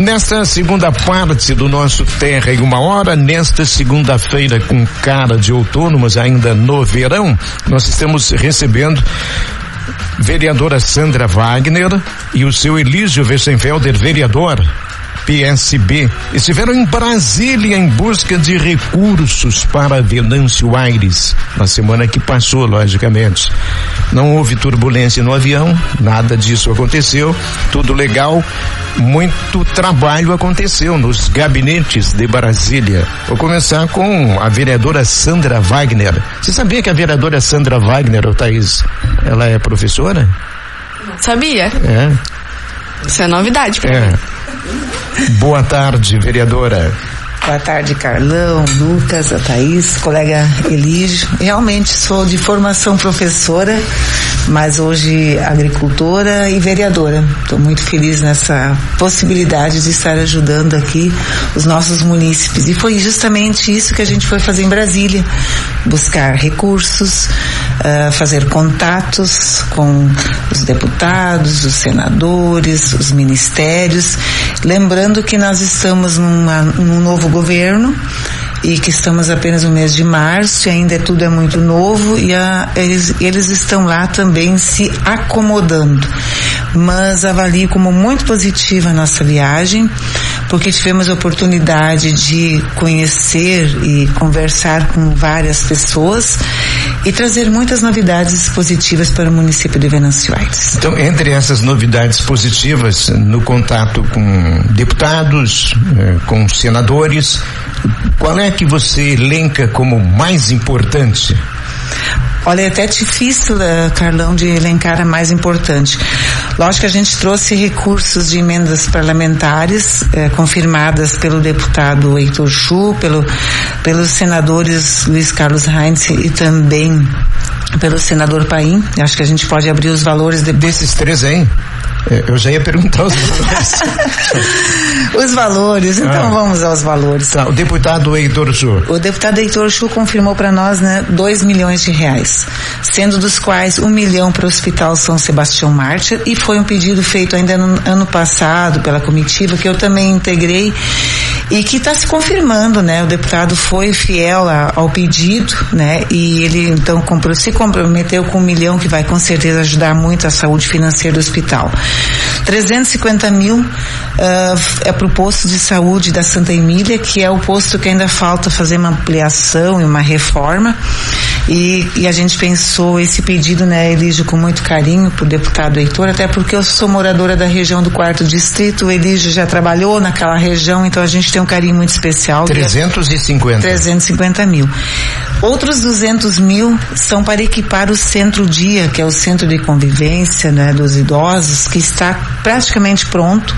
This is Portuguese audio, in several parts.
Nesta segunda parte do nosso Terra em uma hora, nesta segunda-feira com cara de outono, mas ainda no verão, nós estamos recebendo vereadora Sandra Wagner e o seu Elísio Westenfelder, vereador PSB estiveram em Brasília em busca de recursos para Venâncio Aires na semana que passou, logicamente. Não houve turbulência no avião, nada disso aconteceu, tudo legal. Muito trabalho aconteceu nos gabinetes de Brasília. Vou começar com a vereadora Sandra Wagner. Você sabia que a vereadora Sandra Wagner, Thaís, ela é professora? Sabia? É. Isso é novidade pra É. mim. Boa tarde, vereadora. Boa tarde, Carlão, Lucas, a Thaís, colega Elígio. Realmente sou de formação professora, mas hoje agricultora e vereadora. Estou muito feliz nessa possibilidade de estar ajudando aqui os nossos munícipes. E foi justamente isso que a gente foi fazer em Brasília. Buscar recursos, ah, fazer contatos com os deputados, os senadores, os ministérios. Lembrando que nós estamos numa, num novo governo e que estamos apenas no mês de março ainda tudo é muito novo e a, eles, eles estão lá também se acomodando. Mas avalio como muito positiva a nossa viagem, porque tivemos a oportunidade de conhecer e conversar com várias pessoas e trazer muitas novidades positivas para o município de Venâncio Aires. Então, entre essas novidades positivas, no contato com deputados, eh, com senadores, qual é que você elenca como mais importante? Olha, é até difícil, eh, Carlão, de elencar a mais importante. Lógico que a gente trouxe recursos de emendas parlamentares eh, confirmadas pelo deputado Heitor Chu, pelo, pelos senadores Luiz Carlos Heinz e também pelo senador Paim. Acho que a gente pode abrir os valores de, Desses três eh, eu já ia perguntar os valores. os valores. Então Ah. vamos aos valores. Tá, o deputado Heitor Chu. O deputado Heitor Chu confirmou para nós, né, 2 milhões de reais, sendo dos quais um milhão para o Hospital São Sebastião Mártir e foi um pedido feito ainda no ano passado pela comitiva que eu também integrei e que está se confirmando, né? O deputado foi fiel a- ao pedido, né? E ele então comprou, se comprometeu com um milhão que vai com certeza ajudar muito a saúde financeira do hospital. 350 mil ah, é para o posto de saúde da Santa Emília, que é o posto que ainda falta fazer uma ampliação e uma reforma. E, e a gente pensou esse pedido, né, Elígio, com muito carinho para o deputado Heitor, até porque eu sou moradora da região do quarto distrito, o Elígio já trabalhou naquela região, então a gente tem um carinho muito especial. 350. 350 mil. Outros 200 mil são para equipar o Centro Dia, que é o centro de convivência né, dos idosos, que está praticamente pronto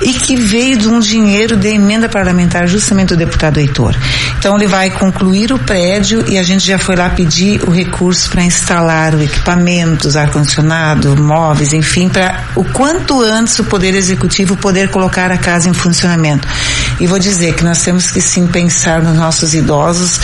e que veio de um dinheiro de emenda parlamentar justamente do deputado Heitor. Então ele vai concluir o prédio e a gente já foi lá pedir o recurso para instalar o equipamentos, ar-condicionado, móveis, enfim, para o quanto antes o Poder Executivo poder colocar a casa em funcionamento. E vou dizer que nós temos que sim pensar nos nossos idosos,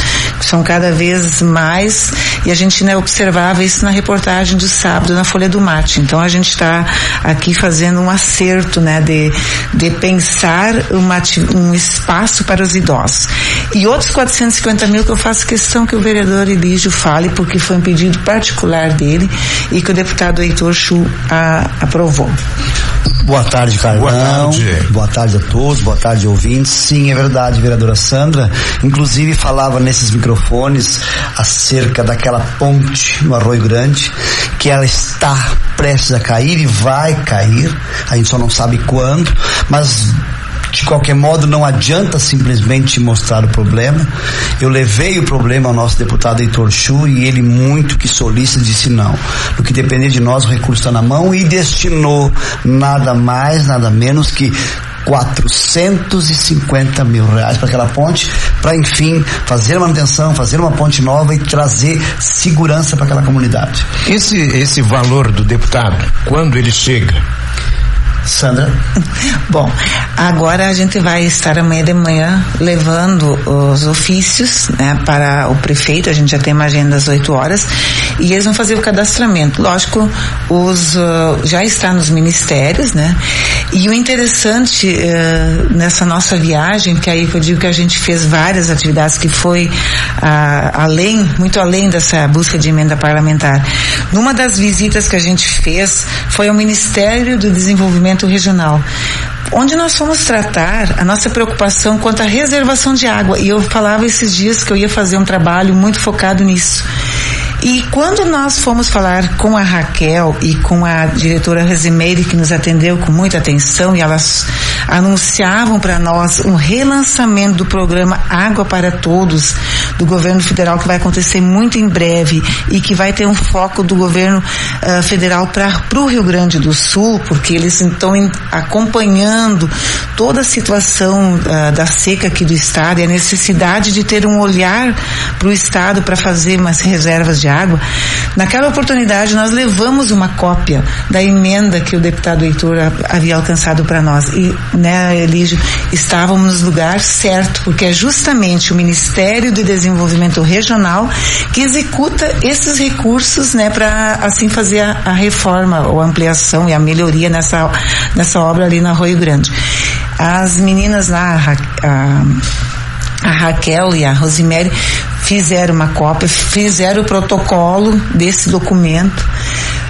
são cada vez mais, e a gente né, observava isso na reportagem do sábado na Folha do Mate. Então a gente está aqui fazendo um acerto, né, de, de pensar uma, um espaço para os idosos. E outros 450 mil que eu faço questão que o vereador Elígio fale, porque foi um pedido particular dele e que o deputado Heitor Chu a, aprovou. Boa tarde, Carlão. Boa tarde. Boa tarde a todos, boa tarde, ouvintes. Sim, é verdade, vereadora Sandra. Inclusive falava nesses microfones acerca daquela ponte no Arroio Grande, que ela está prestes a cair e vai cair. A gente só não sabe quando, mas de qualquer modo, não adianta simplesmente mostrar o problema. Eu levei o problema ao nosso deputado Heitor Chu e ele, muito que solícito, disse não. No que depender de nós, o recurso está na mão e destinou nada mais, nada menos que 450 mil reais para aquela ponte, para enfim fazer manutenção, fazer uma ponte nova e trazer segurança para aquela comunidade. Esse, esse valor do deputado, quando ele chega? Sandra. Bom, agora a gente vai estar amanhã de manhã levando os ofícios né, para o prefeito, a gente já tem uma agenda às 8 horas, e eles vão fazer o cadastramento. Lógico, os uh, já está nos ministérios, né? E o interessante uh, nessa nossa viagem, que aí eu digo que a gente fez várias atividades que foi uh, além, muito além dessa busca de emenda parlamentar. Numa das visitas que a gente fez foi ao Ministério do Desenvolvimento Regional onde nós fomos tratar a nossa preocupação quanto à reservação de água. E eu falava esses dias que eu ia fazer um trabalho muito focado nisso. E quando nós fomos falar com a Raquel e com a diretora Resimeire, que nos atendeu com muita atenção, e elas anunciavam para nós um relançamento do programa Água para Todos do governo federal, que vai acontecer muito em breve e que vai ter um foco do governo uh, federal para o Rio Grande do Sul, porque eles estão acompanhando toda a situação uh, da seca aqui do estado e a necessidade de ter um olhar para o estado para fazer umas reservas de água, naquela oportunidade nós levamos uma cópia da emenda que o deputado Heitor havia alcançado para nós. E, né, Elígio, estávamos no lugar certo, porque é justamente o Ministério de Desenvolvimento Regional que executa esses recursos, né, para assim fazer a, a reforma ou ampliação e a melhoria nessa, nessa obra ali na Arroio Grande. As meninas lá, a, a a Raquel e a Rosemary fizeram uma cópia, fizeram o protocolo desse documento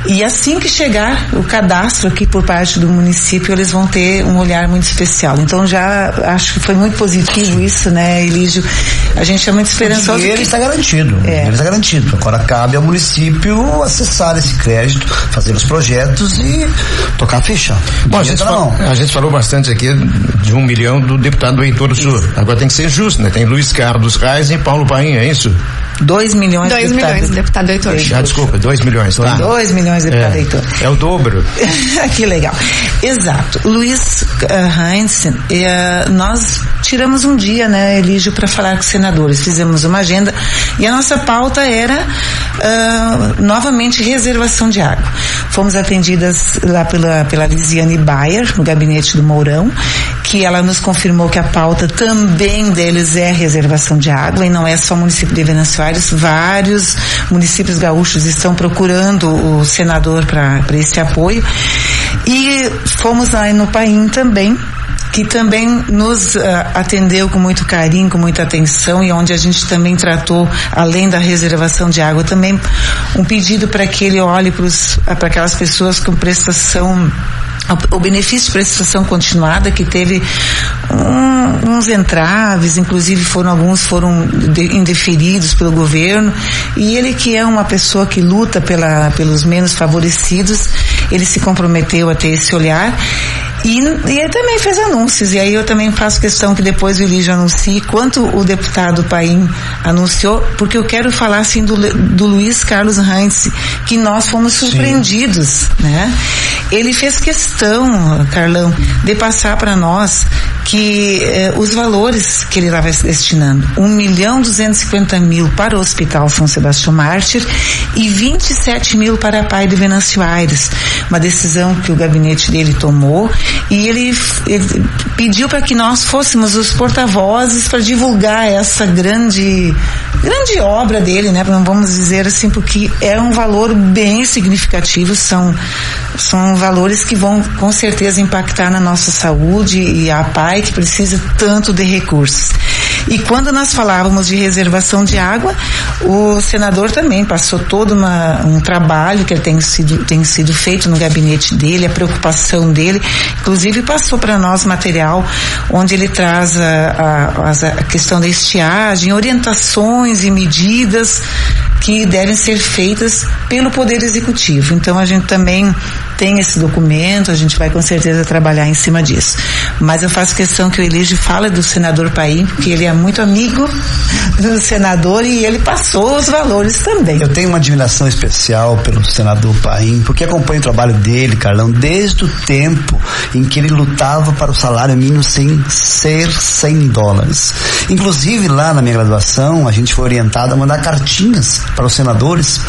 e assim que chegar o cadastro aqui por parte do município, eles vão ter um olhar muito especial. Então já acho que foi muito positivo isso, né, Elígio? A gente é muito esperançoso. E ele está garantido. É. Ele está garantido. Agora cabe ao município acessar esse crédito, fazer os projetos e tocar a ficha. Bom, a gente, falou, a gente, falou bastante aqui de um milhão do deputado Heitor Sul. Agora tem que ser justo, né? Tem Luiz Carlos Reis e Paulo Painha, é isso? 2 milhões dois de milhões, deputado Heitor. Ah, desculpa, 2 milhões, tá? 2 milhões de deputado é, Heitor. É o dobro. que legal. Exato. Luiz uh, Heinz, uh, nós tiramos um dia, né, Elígio, para falar com os senadores. Fizemos uma agenda e a nossa pauta era uh, novamente reservação de água. Fomos atendidas lá pela, pela Lisiane Bayer, no gabinete do Mourão, que ela nos confirmou que a pauta também deles é reservação de água e não é só o município de Venâncio vários municípios gaúchos estão procurando o senador para esse apoio. E fomos lá no Paim também, que também nos uh, atendeu com muito carinho, com muita atenção e onde a gente também tratou, além da reservação de água, também um pedido para que ele olhe para aquelas pessoas com prestação o benefício de prestação continuada que teve um, uns entraves, inclusive foram alguns foram de, indeferidos pelo governo. E ele que é uma pessoa que luta pela, pelos menos favorecidos, ele se comprometeu a ter esse olhar e, e ele também fez anúncios, e aí eu também faço questão que depois o Elígio anuncie quanto o deputado Paim anunciou, porque eu quero falar assim do, do Luiz Carlos Heinz, que nós fomos surpreendidos, Sim. né? Ele fez questão, Carlão, de passar para nós que eh, os valores que ele estava destinando, um milhão duzentos mil para o Hospital São Sebastião Mártir e 27 mil para a Pai de Venâncio Aires, uma decisão que o gabinete dele tomou e ele, ele pediu para que nós fôssemos os porta-vozes para divulgar essa grande grande obra dele, né? Vamos dizer assim porque é um valor bem significativo, são são valores que vão com certeza impactar na nossa saúde e a PAI que precisa tanto de recursos. E quando nós falávamos de reservação de água, o senador também passou todo uma, um trabalho que tem sido, tem sido feito no gabinete dele, a preocupação dele, inclusive passou para nós material onde ele traz a, a, a questão da estiagem, orientações e medidas que devem ser feitas pelo Poder Executivo. Então a gente também tem esse documento, a gente vai com certeza trabalhar em cima disso. Mas eu faço questão que o Elige fale do senador Paim, porque ele é muito amigo do senador e ele passou os valores também. Eu tenho uma admiração especial pelo senador Paim, porque acompanho o trabalho dele, Carlão, desde o tempo em que ele lutava para o salário mínimo sem ser 100 dólares. Inclusive lá na minha graduação, a gente foi orientado a mandar cartinhas para os senadores,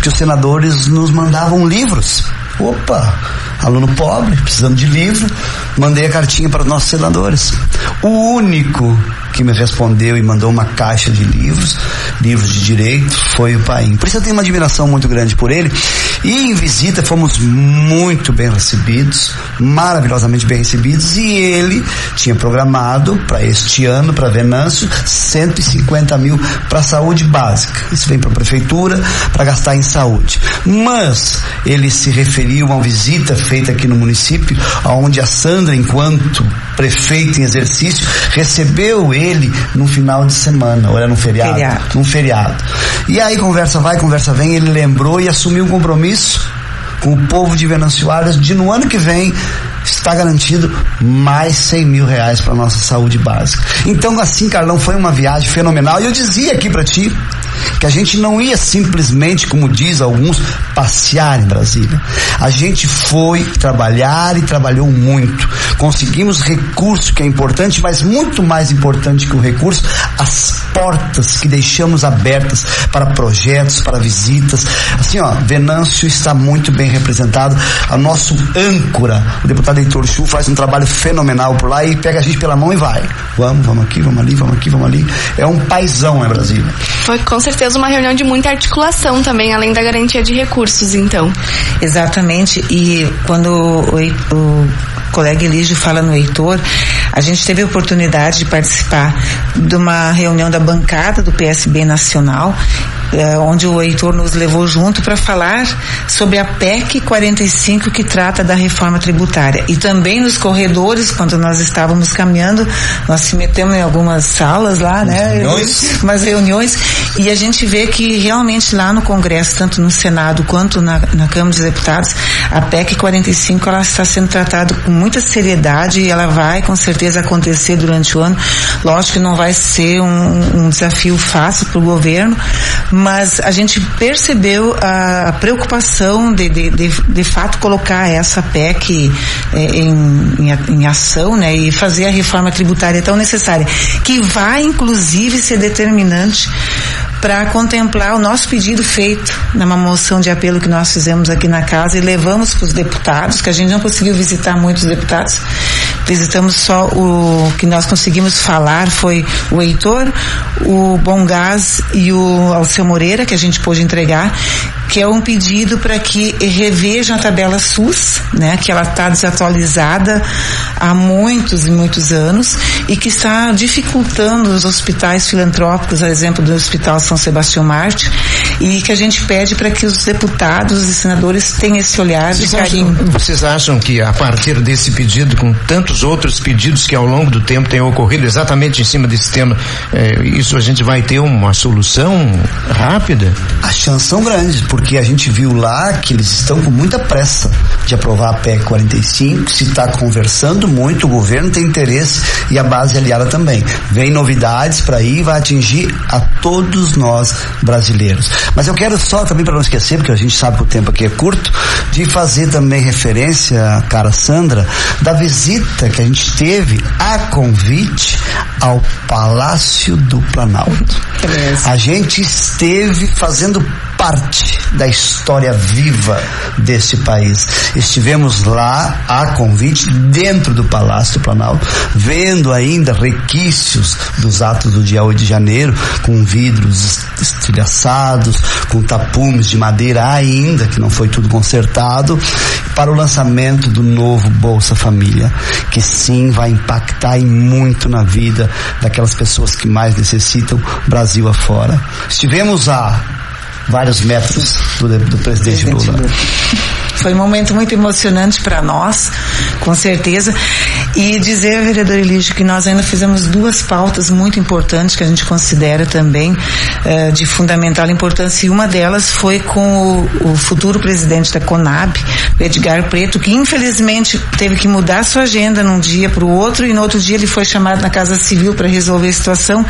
que os senadores nos mandavam livros Opa, aluno pobre, precisando de livro, mandei a cartinha para os nossos senadores. O único que me respondeu e mandou uma caixa de livros, livros de direito, foi o Paim. Por isso eu tenho uma admiração muito grande por ele. E em visita fomos muito bem recebidos, maravilhosamente bem recebidos, e ele tinha programado para este ano, para Venâncio, 150 mil para saúde básica. Isso vem para a prefeitura para gastar em saúde. Mas ele se referiu a uma visita feita aqui no município, onde a Sandra, enquanto prefeito em exercício, recebeu ele no final de semana, ou era no feriado? Feriado. Num feriado. E aí conversa vai, conversa vem, ele lembrou e assumiu um compromisso com o povo de Venâncio Aires de no ano que vem está garantido mais 100 mil reais para nossa saúde básica. Então assim, Carlão, foi uma viagem fenomenal e eu dizia aqui para ti que a gente não ia simplesmente, como diz alguns, passear em Brasília. A gente foi trabalhar e trabalhou muito. Conseguimos recurso que é importante, mas muito mais importante que o recurso, as portas que deixamos abertas para projetos, para visitas. Assim, ó, Venâncio está muito bem representado. A nosso âncora, o deputado Heitor Chu, faz um trabalho fenomenal por lá e pega a gente pela mão e vai. Vamos, vamos aqui, vamos ali, vamos aqui, vamos ali. É um paizão em Brasília. Foi com certeza uma reunião de muita articulação também, além da garantia de recursos, então. Exatamente. E quando o, o colega Elígio fala no Heitor, a gente teve a oportunidade de participar de uma reunião da bancada do PSB Nacional, onde o Heitor nos levou junto para falar sobre a PEC 45 que trata da reforma tributária. E também nos corredores, quando nós estávamos caminhando, nós se metemos em algumas salas lá, né? Reuniões. Umas reuniões. E a gente vê que realmente lá no Congresso, tanto no Senado quanto na, na Câmara dos Deputados, a PEC 45 ela está sendo tratada com muita seriedade e ela vai com certeza acontecer durante o ano. Lógico que não vai ser um, um desafio fácil para o governo, mas a gente percebeu a, preocupação de, de, de, de, fato colocar essa PEC eh, em, em, em, ação, né, e fazer a reforma tributária tão necessária, que vai inclusive ser determinante para contemplar o nosso pedido feito numa moção de apelo que nós fizemos aqui na casa e levamos para os deputados, que a gente não conseguiu visitar muitos deputados, visitamos só o que nós conseguimos falar foi o Heitor, o Bom Gás e o Alceu Moreira, que a gente pôde entregar, que é um pedido para que revejam a tabela SUS, né, que ela está desatualizada há muitos e muitos anos e que está dificultando os hospitais filantrópicos, a exemplo do Hospital São Sebastião Marte, e que a gente pede para que os deputados e senadores tenham esse olhar vocês de carinho. Acham, vocês acham que a partir desse pedido, com tantos outros pedidos que ao longo do tempo têm ocorrido exatamente em cima desse tema, eh, isso a gente vai ter uma solução rápida? As chances são grandes, porque a gente viu lá que eles estão com muita pressa de aprovar a PEC 45, se está conversando muito, o governo tem interesse e a base aliada também. Vem novidades para aí, vai atingir a todos nós brasileiros. Mas eu quero só também para não esquecer, porque a gente sabe que o tempo aqui é curto, de fazer também referência, cara Sandra, da visita que a gente teve a convite ao Palácio do Planalto. A gente esteve fazendo parte da história viva desse país. Estivemos lá a convite dentro do Palácio do Planalto, vendo ainda requisitos dos atos do dia 8 de janeiro, com vidros estilhaçados, com tapumes de madeira ainda, que não foi tudo consertado, para o lançamento do novo Bolsa Família, que sim vai impactar e muito na vida daquelas pessoas que mais necessitam, Brasil afora. Estivemos a vários metros do, do presidente, Presidente Lula. Lula. Foi um momento muito emocionante para nós, com certeza. E dizer, vereador Elígio, que nós ainda fizemos duas pautas muito importantes que a gente considera também eh, de fundamental importância. E uma delas foi com o, o futuro presidente da Conab, Edgar Preto, que infelizmente teve que mudar sua agenda num dia para o outro e no outro dia ele foi chamado na Casa Civil para resolver a situação.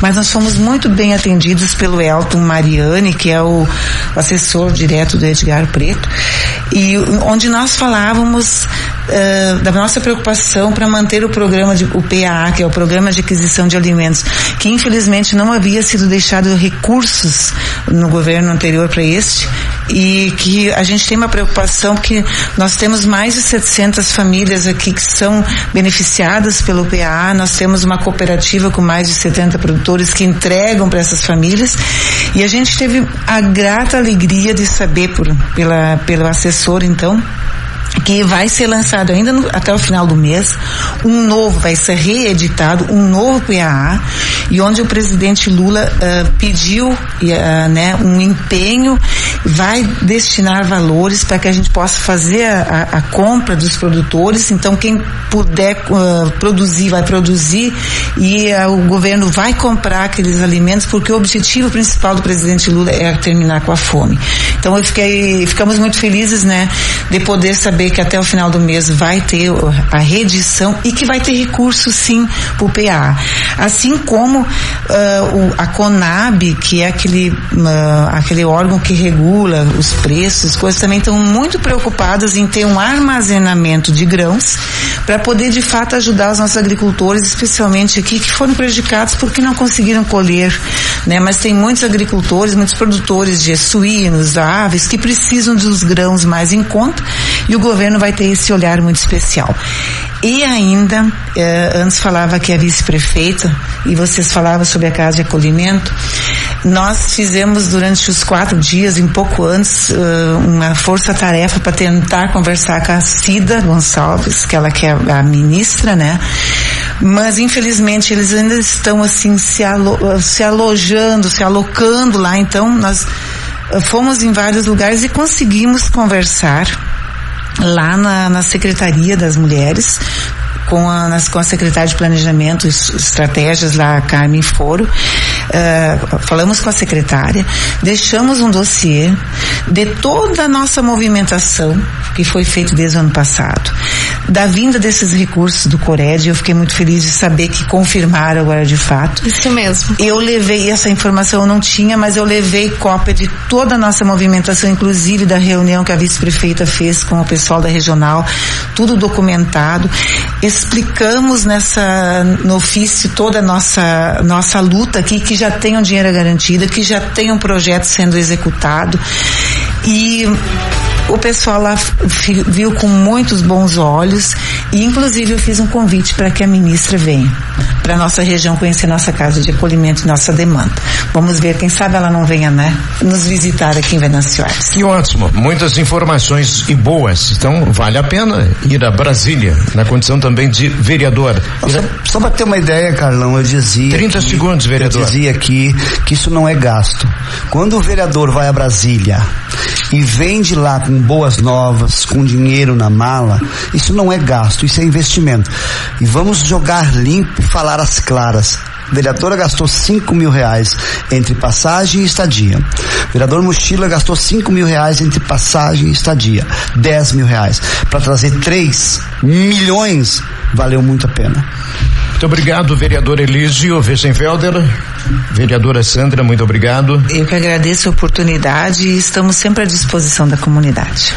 Mas nós fomos muito bem atendidos pelo Elton Mariani, que é o assessor direto do Edgar Preto, e onde nós falávamos uh, da nossa preocupação para manter o programa de o PAA, que é o Programa de Aquisição de Alimentos, que infelizmente não havia sido deixado recursos no governo anterior para este e que a gente tem uma preocupação porque nós temos mais de 700 famílias aqui que são beneficiadas pelo PAA, nós temos uma cooperativa com mais de 70 produtores que entregam para essas famílias e a gente teve a grata alegria de saber por, pela, pelo assessor então que vai ser lançado ainda no, até o final do mês, um novo, vai ser reeditado, um novo PAA, e onde o presidente Lula uh, pediu uh, né, um empenho, vai destinar valores para que a gente possa fazer a, a, a compra dos produtores, então quem puder uh, produzir, vai produzir, e o governo vai comprar aqueles alimentos, porque o objetivo principal do presidente Lula é terminar com a fome. Então eu fiquei, ficamos muito felizes, né, de poder saber que até o final do mês vai ter a reedição e que vai ter recurso sim para o PA. Assim como uh, o, a CONAB, que é aquele, uh, aquele órgão que regula os preços, coisas também estão muito preocupadas em ter um armazenamento de grãos para poder de fato ajudar os nossos agricultores, especialmente aqui, que foram prejudicados porque não conseguiram colher, né? Mas tem muitos agricultores, muitos produtores de suínos, aves, que precisam dos grãos mais em conta e o governo vai ter esse olhar muito especial. E ainda, eh, antes falava que a vice-prefeita, e vocês falavam sobre a casa de acolhimento, nós fizemos durante os quatro dias, um pouco antes, uh, uma força-tarefa para tentar conversar com a Cida Gonçalves, que ela que é a ministra, né? Mas infelizmente eles ainda estão assim se, alo se alojando, se alocando lá, então nós uh, fomos em vários lugares e conseguimos conversar lá na, na Secretaria das Mulheres, com a, nas, com a secretária de Planejamento e Estratégias lá, Carmen Foro. Uh, falamos com a secretária, deixamos um dossiê de toda a nossa movimentação que foi feito desde o ano passado, da vinda desses recursos do Cored, eu fiquei muito feliz de saber que confirmaram agora de fato. Isso mesmo. Eu levei essa informação, eu não tinha, mas eu levei cópia de toda a nossa movimentação, inclusive da reunião que a vice-prefeita fez com o pessoal da regional, tudo documentado. Explicamos nessa, no ofício toda a nossa, nossa luta aqui, que já tem um dinheiro garantido, que já tem um projeto sendo executado. E o pessoal lá viu com muitos bons olhos e inclusive eu fiz um convite para que a ministra venha para nossa região conhecer nossa casa de acolhimento e nossa demanda. Vamos ver, quem sabe ela não venha, né, nos visitar aqui em Venâncio Que ótimo, muitas informações e boas. Então vale a pena ir a Brasília na condição também de vereador. Só, só para ter uma ideia, Carlão, eu dizia 30 que, segundos, vereador. Eu dizia aqui que isso não é gasto. Quando o vereador vai a Brasília e vem de lá com boas novas, com dinheiro na mala, isso não é gasto, isso é investimento. E vamos jogar limpo e falar as claras. A vereadora gastou 5 mil reais entre passagem e estadia. O vereador Mochila gastou 5 mil reais entre passagem e estadia. 10 mil reais. Para trazer 3 milhões, valeu muito a pena. Muito obrigado, vereador Elísio Weissenfelder. Vereadora Sandra, muito obrigado. Eu que agradeço a oportunidade e estamos sempre à disposição da comunidade.